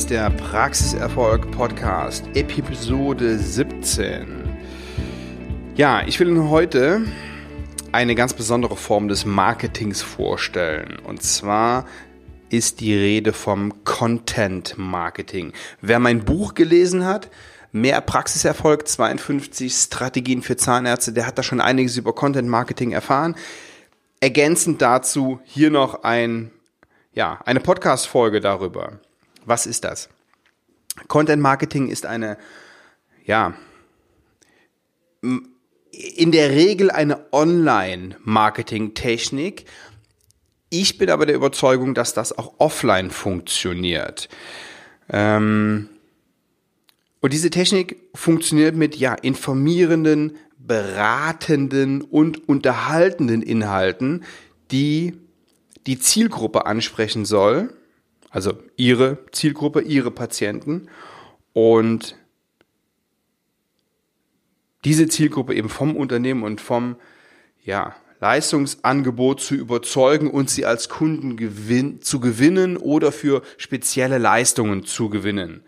Ist der Praxiserfolg Podcast, Episode 17. Ja, ich will Ihnen heute eine ganz besondere Form des Marketings vorstellen. Und zwar ist die Rede vom Content Marketing. Wer mein Buch gelesen hat, Mehr Praxiserfolg 52 Strategien für Zahnärzte, der hat da schon einiges über Content Marketing erfahren. Ergänzend dazu hier noch ein, ja, eine Podcast-Folge darüber. Was ist das? Content Marketing ist eine, ja, in der Regel eine Online-Marketing-Technik. Ich bin aber der Überzeugung, dass das auch offline funktioniert. Ähm, und diese Technik funktioniert mit ja informierenden, beratenden und unterhaltenden Inhalten, die die Zielgruppe ansprechen soll, also ihre Zielgruppe, ihre Patienten und diese Zielgruppe eben vom Unternehmen und vom ja, Leistungsangebot zu überzeugen und sie als Kunden gewin zu gewinnen oder für spezielle Leistungen zu gewinnen.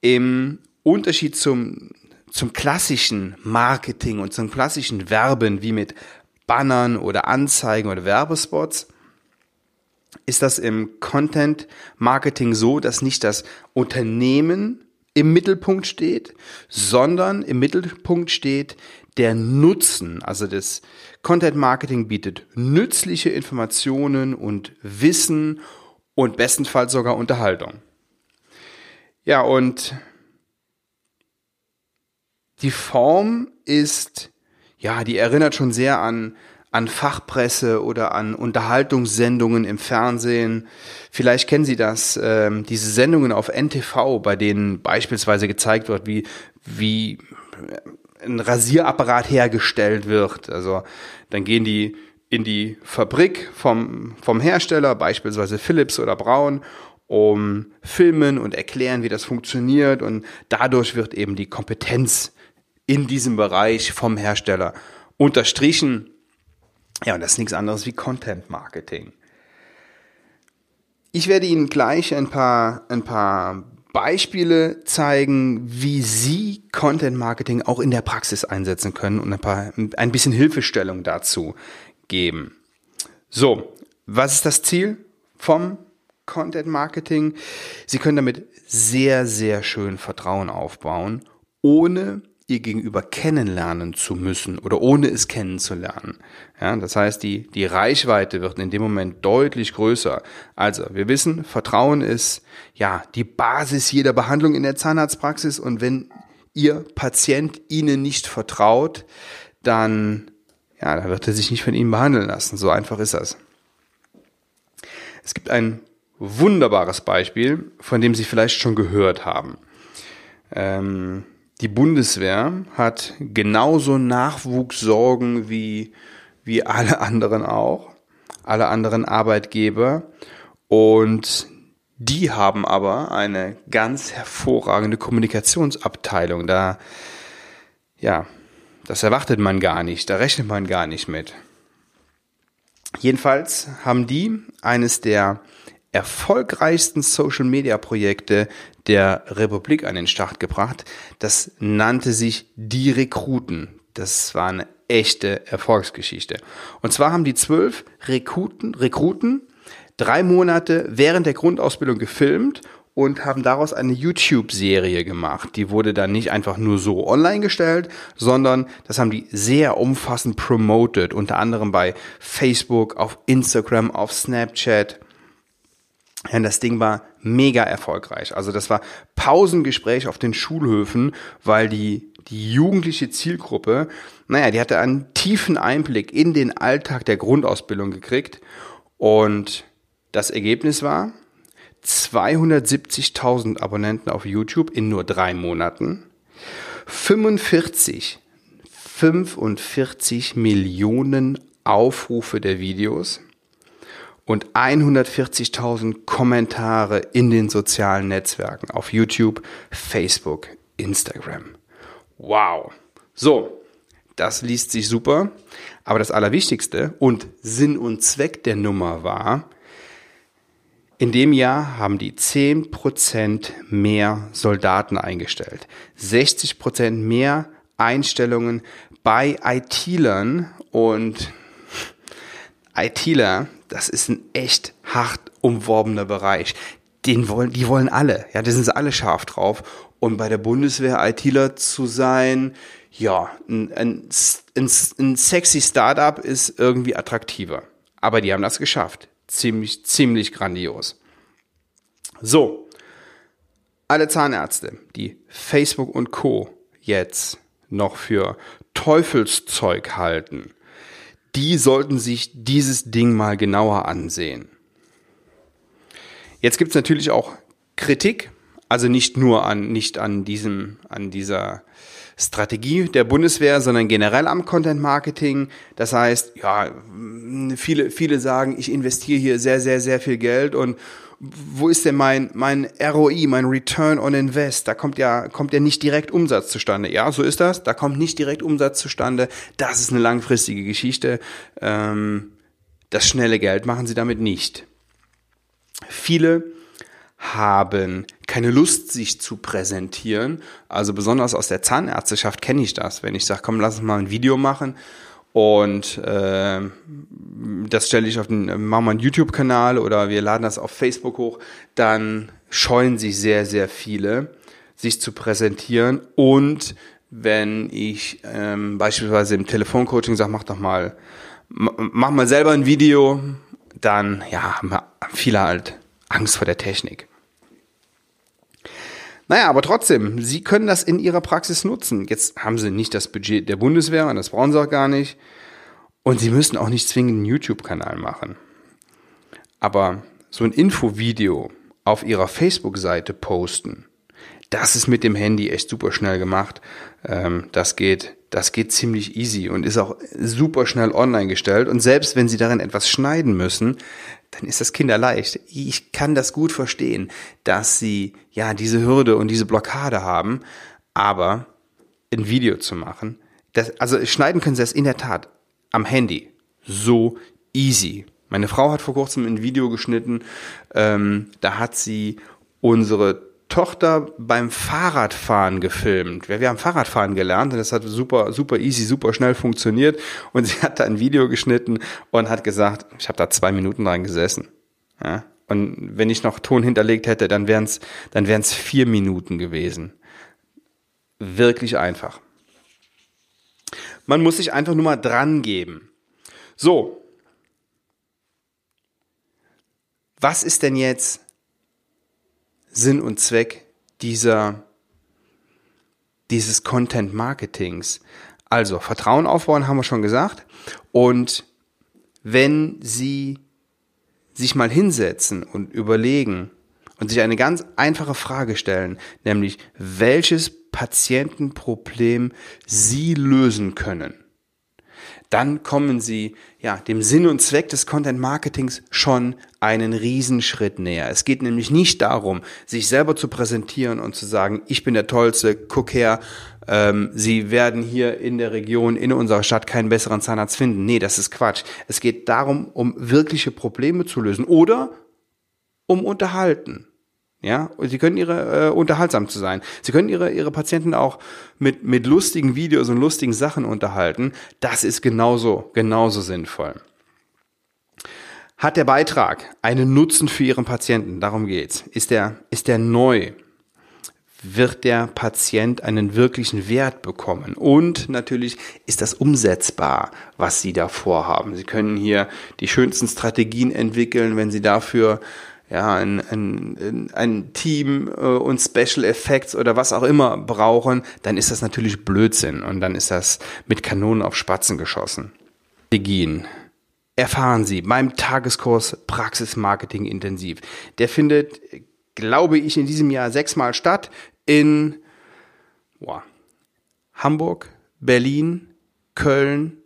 Im Unterschied zum, zum klassischen Marketing und zum klassischen Werben wie mit Bannern oder Anzeigen oder Werbespots ist das im Content Marketing so, dass nicht das Unternehmen im Mittelpunkt steht, sondern im Mittelpunkt steht der Nutzen. Also das Content Marketing bietet nützliche Informationen und Wissen und bestenfalls sogar Unterhaltung. Ja, und die Form ist, ja, die erinnert schon sehr an, an Fachpresse oder an Unterhaltungssendungen im Fernsehen. Vielleicht kennen Sie das, ähm, diese Sendungen auf NTV, bei denen beispielsweise gezeigt wird, wie, wie ein Rasierapparat hergestellt wird. Also dann gehen die in die Fabrik vom, vom Hersteller, beispielsweise Philips oder Braun, um filmen und erklären, wie das funktioniert und dadurch wird eben die Kompetenz in diesem Bereich vom Hersteller unterstrichen. Ja, und das ist nichts anderes wie Content Marketing. Ich werde Ihnen gleich ein paar, ein paar Beispiele zeigen, wie Sie Content Marketing auch in der Praxis einsetzen können und ein paar, ein bisschen Hilfestellung dazu geben. So, was ist das Ziel vom Content Marketing? Sie können damit sehr, sehr schön Vertrauen aufbauen, ohne ihr Gegenüber kennenlernen zu müssen oder ohne es kennenzulernen. Ja, das heißt, die, die Reichweite wird in dem Moment deutlich größer. Also, wir wissen, Vertrauen ist, ja, die Basis jeder Behandlung in der Zahnarztpraxis und wenn Ihr Patient Ihnen nicht vertraut, dann, ja, dann wird er sich nicht von Ihnen behandeln lassen. So einfach ist das. Es gibt ein wunderbares Beispiel, von dem Sie vielleicht schon gehört haben. Ähm, die Bundeswehr hat genauso Nachwuchssorgen wie, wie alle anderen auch, alle anderen Arbeitgeber. Und die haben aber eine ganz hervorragende Kommunikationsabteilung. Da, ja, das erwartet man gar nicht, da rechnet man gar nicht mit. Jedenfalls haben die eines der erfolgreichsten Social-Media-Projekte der Republik an den Start gebracht. Das nannte sich Die Rekruten. Das war eine echte Erfolgsgeschichte. Und zwar haben die zwölf Rekruten, Rekruten drei Monate während der Grundausbildung gefilmt und haben daraus eine YouTube-Serie gemacht. Die wurde dann nicht einfach nur so online gestellt, sondern das haben die sehr umfassend promoted, unter anderem bei Facebook, auf Instagram, auf Snapchat ja, das Ding war mega erfolgreich. Also das war Pausengespräch auf den Schulhöfen, weil die, die jugendliche Zielgruppe, naja, die hatte einen tiefen Einblick in den Alltag der Grundausbildung gekriegt. Und das Ergebnis war 270.000 Abonnenten auf YouTube in nur drei Monaten, 45, 45 Millionen Aufrufe der Videos und 140.000 Kommentare in den sozialen Netzwerken auf YouTube, Facebook, Instagram. Wow. So, das liest sich super, aber das Allerwichtigste und Sinn und Zweck der Nummer war, In dem Jahr haben die 10% mehr Soldaten eingestellt, 60% mehr Einstellungen bei IT-Lern und ITler, das ist ein echt hart umworbener Bereich. Den wollen, die wollen alle, ja, da sind sie alle scharf drauf. Und bei der Bundeswehr ITler zu sein, ja, ein, ein, ein, ein sexy Startup ist irgendwie attraktiver. Aber die haben das geschafft. Ziemlich, ziemlich grandios. So. Alle Zahnärzte, die Facebook und Co. jetzt noch für Teufelszeug halten, die sollten sich dieses Ding mal genauer ansehen. Jetzt gibt es natürlich auch Kritik, also nicht nur an, nicht an diesem, an dieser Strategie der Bundeswehr, sondern generell am Content Marketing. Das heißt, ja, viele, viele sagen, ich investiere hier sehr, sehr, sehr viel Geld und wo ist denn mein, mein ROI, mein Return on Invest? Da kommt ja, kommt ja nicht direkt Umsatz zustande. Ja, so ist das. Da kommt nicht direkt Umsatz zustande. Das ist eine langfristige Geschichte. Ähm, das schnelle Geld machen sie damit nicht. Viele haben keine Lust, sich zu präsentieren. Also besonders aus der Zahnärzteschaft kenne ich das. Wenn ich sage, komm, lass uns mal ein Video machen und äh, das stelle ich auf den, machen wir einen YouTube-Kanal oder wir laden das auf Facebook hoch, dann scheuen sich sehr, sehr viele, sich zu präsentieren. Und wenn ich ähm, beispielsweise im Telefoncoaching sage, mach doch mal, mach mal selber ein Video, dann ja, haben viele halt Angst vor der Technik. Naja, aber trotzdem, Sie können das in Ihrer Praxis nutzen. Jetzt haben Sie nicht das Budget der Bundeswehr und das brauchen Sie auch gar nicht. Und Sie müssen auch nicht zwingend einen YouTube-Kanal machen. Aber so ein Infovideo auf Ihrer Facebook-Seite posten, das ist mit dem Handy echt super schnell gemacht. Ähm, das geht, das geht ziemlich easy und ist auch super schnell online gestellt. Und selbst wenn Sie darin etwas schneiden müssen, dann ist das kinderleicht. Ich kann das gut verstehen, dass sie ja diese Hürde und diese Blockade haben, aber ein Video zu machen, das, also schneiden können sie das in der Tat am Handy so easy. Meine Frau hat vor kurzem ein Video geschnitten, ähm, da hat sie unsere Tochter beim Fahrradfahren gefilmt. Wir, wir haben Fahrradfahren gelernt und das hat super, super easy, super schnell funktioniert. Und sie hat da ein Video geschnitten und hat gesagt, ich habe da zwei Minuten dran gesessen. Ja? Und wenn ich noch Ton hinterlegt hätte, dann wären es dann wären's vier Minuten gewesen. Wirklich einfach. Man muss sich einfach nur mal dran geben. So. Was ist denn jetzt Sinn und Zweck dieser, dieses Content Marketings. Also Vertrauen aufbauen haben wir schon gesagt. Und wenn Sie sich mal hinsetzen und überlegen und sich eine ganz einfache Frage stellen, nämlich welches Patientenproblem Sie lösen können, dann kommen Sie ja dem Sinn und Zweck des Content Marketings schon einen Riesenschritt näher. Es geht nämlich nicht darum, sich selber zu präsentieren und zu sagen, ich bin der Tollste, guck her, ähm, Sie werden hier in der Region, in unserer Stadt keinen besseren Zahnarzt finden. Nee, das ist Quatsch. Es geht darum, um wirkliche Probleme zu lösen oder um Unterhalten. Ja, sie können ihre äh, unterhaltsam zu sein. Sie können ihre ihre Patienten auch mit mit lustigen Videos und lustigen Sachen unterhalten. Das ist genauso genauso sinnvoll. Hat der Beitrag einen Nutzen für Ihren Patienten? Darum geht's. Ist der ist der neu? Wird der Patient einen wirklichen Wert bekommen? Und natürlich ist das umsetzbar, was Sie da vorhaben. Sie können hier die schönsten Strategien entwickeln, wenn Sie dafür ja, ein, ein, ein Team äh, und Special Effects oder was auch immer brauchen, dann ist das natürlich Blödsinn und dann ist das mit Kanonen auf Spatzen geschossen. Strategien erfahren Sie beim Tageskurs Praxis Marketing intensiv. Der findet, glaube ich, in diesem Jahr sechsmal statt in boah, Hamburg, Berlin, Köln,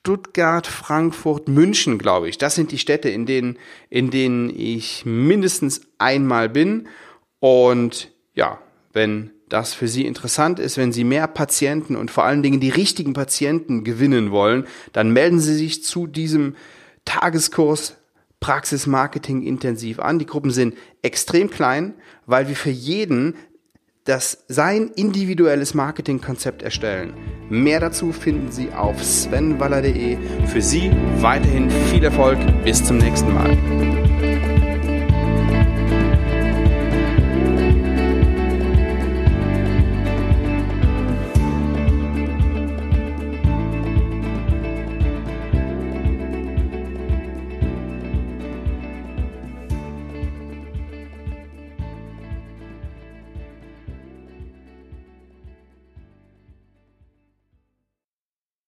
Stuttgart, Frankfurt, München, glaube ich. Das sind die Städte, in denen, in denen ich mindestens einmal bin. Und ja, wenn das für Sie interessant ist, wenn Sie mehr Patienten und vor allen Dingen die richtigen Patienten gewinnen wollen, dann melden Sie sich zu diesem Tageskurs Praxis-Marketing intensiv an. Die Gruppen sind extrem klein, weil wir für jeden das sein individuelles Marketingkonzept erstellen. Mehr dazu finden Sie auf svenwaller.de. Für Sie weiterhin viel Erfolg. Bis zum nächsten Mal.